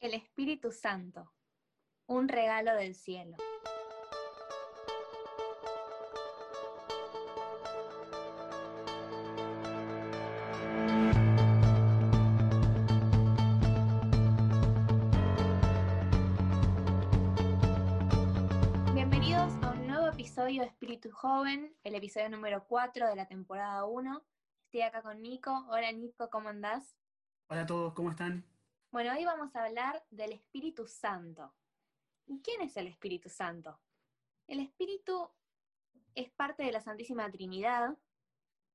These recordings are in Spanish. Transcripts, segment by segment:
El Espíritu Santo, un regalo del cielo. Bienvenidos a un nuevo episodio de Espíritu Joven, el episodio número 4 de la temporada 1. Estoy acá con Nico. Hola Nico, ¿cómo andás? Hola a todos, ¿cómo están? Bueno, hoy vamos a hablar del Espíritu Santo. ¿Y quién es el Espíritu Santo? El Espíritu es parte de la Santísima Trinidad,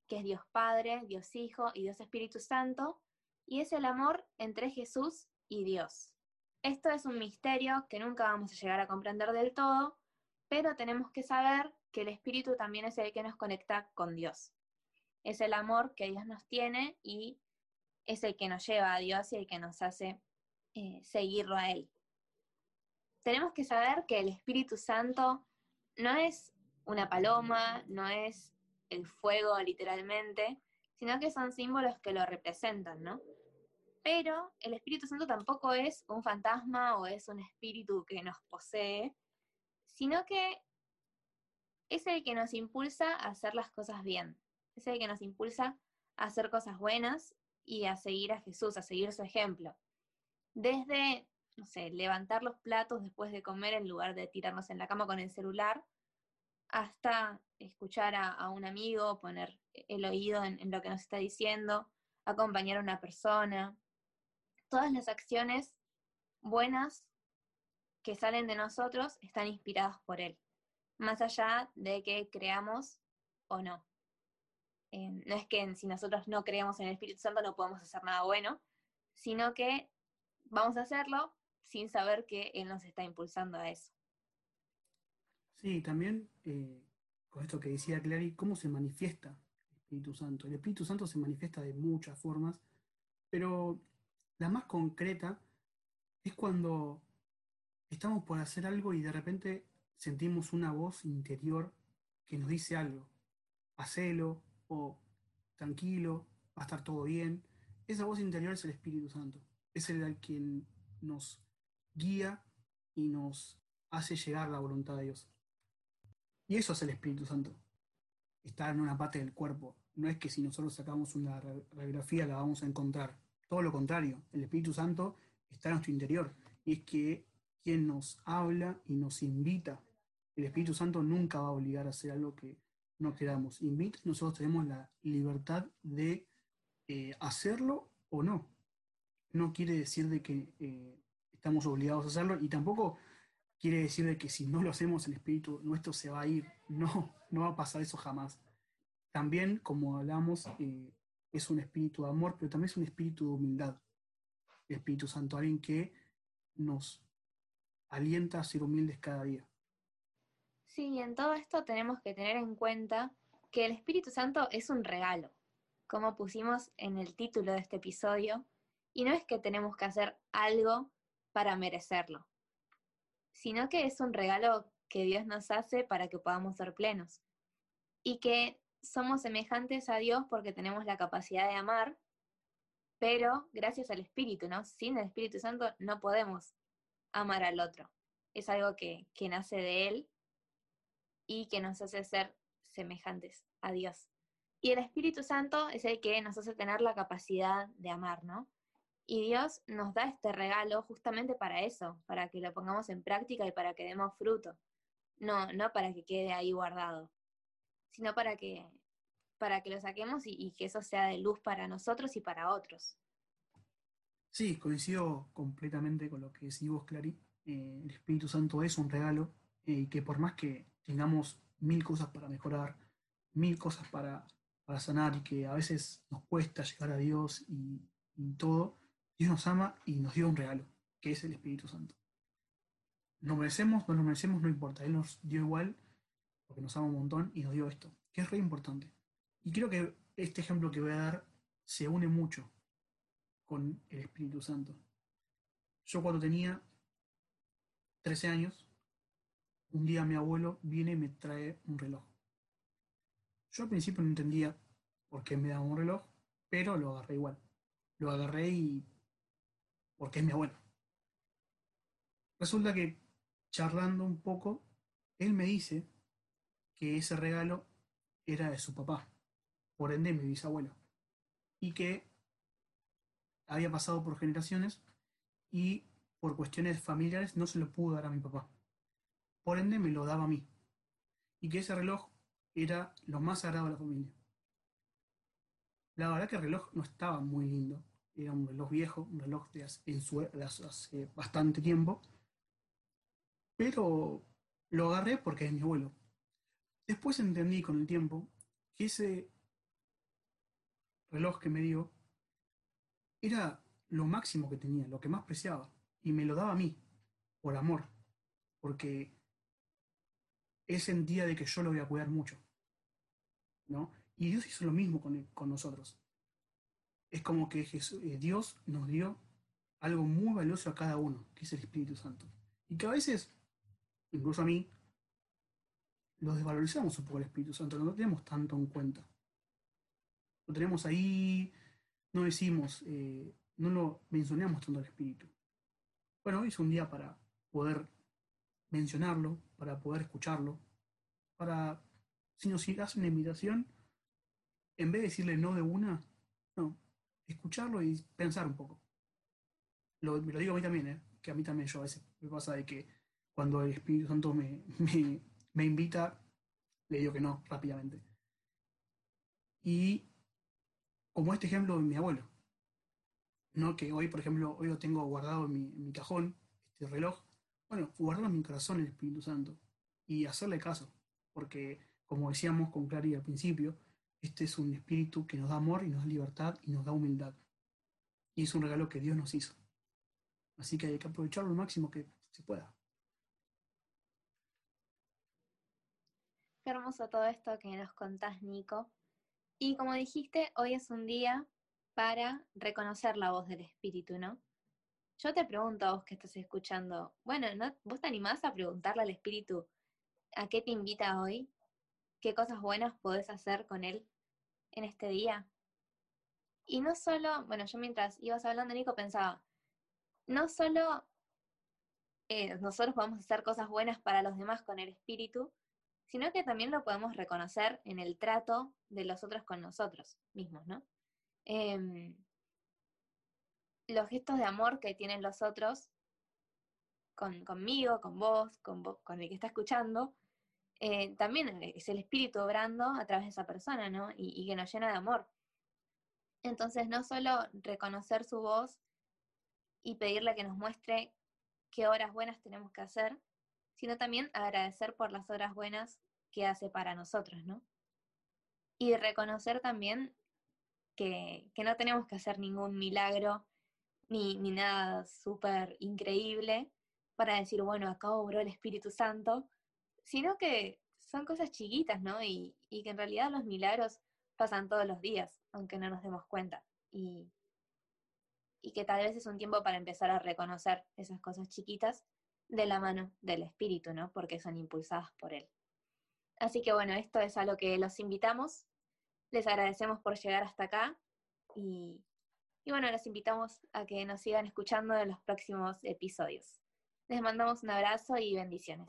que es Dios Padre, Dios Hijo y Dios Espíritu Santo, y es el amor entre Jesús y Dios. Esto es un misterio que nunca vamos a llegar a comprender del todo, pero tenemos que saber que el Espíritu también es el que nos conecta con Dios. Es el amor que Dios nos tiene y es el que nos lleva a Dios y el que nos hace eh, seguirlo a Él. Tenemos que saber que el Espíritu Santo no es una paloma, no es el fuego literalmente, sino que son símbolos que lo representan, ¿no? Pero el Espíritu Santo tampoco es un fantasma o es un espíritu que nos posee, sino que es el que nos impulsa a hacer las cosas bien, es el que nos impulsa a hacer cosas buenas y a seguir a Jesús, a seguir su ejemplo. Desde, no sé, levantar los platos después de comer en lugar de tirarnos en la cama con el celular, hasta escuchar a, un amigo, poner el oído en, en lo que nos está diciendo, acompañar a una persona. Todas las acciones buenas que salen de nosotros están inspiradas por Él, más allá de que creamos o no. Eh, no es que si nosotros no creemos en el Espíritu Santo no podemos hacer nada bueno, sino que vamos a hacerlo sin saber que Él nos está impulsando a eso. Sí, también eh, con esto que decía Clary, ¿cómo se manifiesta el Espíritu Santo? El Espíritu Santo se manifiesta de muchas formas, pero la más concreta es cuando estamos por hacer algo y de repente sentimos una voz interior que nos dice algo. Hacelo, o tranquilo, va a estar todo bien. Esa voz interior es el Espíritu Santo. Es el quien nos guía y nos hace llegar la voluntad de Dios. Y eso es el Espíritu Santo. Está en una parte del cuerpo. No es que si nosotros sacamos una radiografía la vamos a encontrar. Todo lo contrario, el Espíritu Santo está en nuestro interior. Y es que quien nos habla y nos invita. El Espíritu Santo nunca va a obligar a hacer algo que no quedamos. Invita, nosotros tenemos la libertad de eh, hacerlo o no. No quiere decir de que eh, estamos obligados a hacerlo y tampoco quiere decir de que si no lo hacemos el espíritu nuestro se va a ir. No, no va a pasar eso jamás. También, como hablamos, eh, es un espíritu de amor, pero también es un espíritu de humildad. Espíritu Santo, alguien que nos alienta a ser humildes cada día. Sí, en todo esto tenemos que tener en cuenta que el Espíritu Santo es un regalo, como pusimos en el título de este episodio, y no es que tenemos que hacer algo para merecerlo, sino que es un regalo que Dios nos hace para que podamos ser plenos, y que somos semejantes a Dios porque tenemos la capacidad de amar, pero gracias al Espíritu, ¿no? Sin el Espíritu Santo no podemos amar al otro. Es algo que, que nace de Él y que nos hace ser semejantes a Dios. Y el Espíritu Santo es el que nos hace tener la capacidad de amar, ¿no? Y Dios nos da este regalo justamente para eso, para que lo pongamos en práctica y para que demos fruto. No, no para que quede ahí guardado, sino para que, para que lo saquemos y, que eso sea de luz para nosotros y para otros. Sí, coincido completamente con lo que decís vos, Clary. Eh, el Espíritu Santo es un regalo y que por más que tengamos mil cosas para mejorar, mil cosas para, para sanar y que a veces nos cuesta llegar a Dios y, todo, Dios nos ama y nos dio un regalo, que es el Espíritu Santo. Nos merecemos, no nos merecemos, no importa. Él nos dio igual, porque nos ama un montón y nos dio esto, que es re importante. Y creo que este ejemplo que voy a dar se une mucho con el Espíritu Santo. Yo cuando tenía 13 años, un día mi abuelo viene y me trae un reloj. Yo al principio no entendía por qué me daba un reloj, pero lo agarré igual. Lo agarré y porque es mi abuelo. resulta que charlando un poco, él me dice que ese regalo era de su papá, por ende mi bisabuelo, y que había pasado por generaciones y por cuestiones familiares no se lo pudo dar a mi papá. Por ende me lo daba a mí. Y que ese reloj era lo más sagrado de la familia. La verdad que el reloj no estaba muy lindo. Era un reloj viejo, un reloj de hace, hace bastante tiempo. Pero lo agarré porque es mi abuelo. Después entendí con el tiempo que ese reloj que me dio era lo máximo que tenía, lo que más preciaba. Y me lo daba a mí, por amor. Porque él sentía de que yo lo voy a cuidar mucho. ¿No? Y Dios hizo lo mismo con, con nosotros. Es como que eh, Dios nos dio algo muy valioso a cada uno, que es el Espíritu Santo. Y que a veces, incluso a mí, lo desvalorizamos un poco el Espíritu Santo, no lo tenemos tanto en cuenta. Lo tenemos ahí, no decimos, eh, no lo mencionamos tanto al Espíritu. Bueno, hoy es un día para poder mencionarlo, para poder escucharlo, para, si nos hace una invitación, en vez de decirle no de una, no, escucharlo y pensar un poco. Lo, me lo digo a mí también, ¿eh? que a mí también yo a veces me pasa de que cuando el Espíritu Santo me, me, me invita, le digo que no rápidamente. Y como este ejemplo de mi abuelo, ¿no? que hoy, por ejemplo, hoy lo tengo guardado en mi, en mi cajón, este reloj, bueno, guardarlo en mi corazón el Espíritu Santo y hacerle caso, porque como decíamos con Clary al principio, este es un espíritu que nos da amor y nos da libertad y nos da humildad. Y es un regalo que Dios nos hizo. Así que hay que aprovecharlo lo máximo que se pueda. Qué hermoso todo esto que nos contás, Nico. Y como dijiste, hoy es un día para reconocer la voz del Espíritu, ¿no? Yo te pregunto a vos que estás escuchando, bueno, ¿no? ¿vos te animás a preguntarle al Espíritu a qué te invita hoy? ¿Qué cosas buenas podés hacer con Él en este día? Y no solo, bueno, yo mientras ibas hablando, Nico, pensaba, no solo eh, nosotros podemos hacer cosas buenas para los demás con el Espíritu, sino que también lo podemos reconocer en el trato de los otros con nosotros mismos, ¿no? Em, los gestos de amor que tienen los otros con, conmigo, con vos, con, con el que está escuchando, eh, también es el espíritu obrando a través de esa persona, ¿no? Y, que nos llena de amor. Entonces, no solo reconocer su voz y pedirle que nos muestre qué horas buenas tenemos que hacer, sino también agradecer por las horas buenas que hace para nosotros, ¿no? Y reconocer también que, no tenemos que hacer ningún milagro ni, ni nada súper increíble para decir, bueno, acá obró el Espíritu Santo, sino que son cosas chiquitas, ¿no? Y, y, que en realidad los milagros pasan todos los días, aunque no nos demos cuenta. Y, y que tal vez es un tiempo para empezar a reconocer esas cosas chiquitas de la mano del espíritu, ¿no? Porque son impulsadas por él. Así que bueno, esto es a lo que los invitamos. Les agradecemos por llegar hasta acá y, y bueno, los invitamos a que nos sigan escuchando en los próximos episodios. Les mandamos un abrazo y bendiciones.